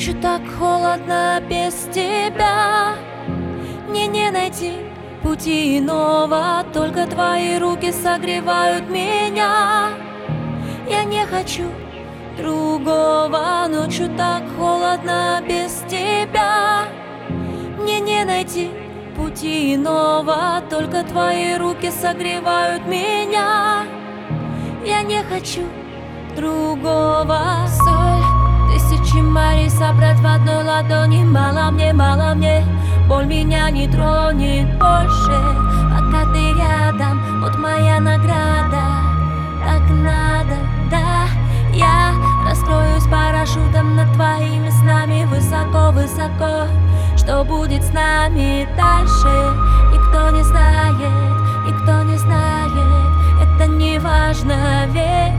Ночью так холодно без тебя. Мне не найти пути иного Только твои руки согревают меня. Я не хочу другого Ночью так холодно без тебя. Мне не найти пути иного Только твои руки согревают меня. Я не хочу другого Тысячи морей собрать в одной ладони Мало мне, мало мне, боль меня не тронет больше Пока ты рядом, вот моя награда Так надо, да, я раскроюсь парашютом над твоими снами Высоко-высоко, что будет с нами дальше Никто не знает, никто не знает Это не важно, верь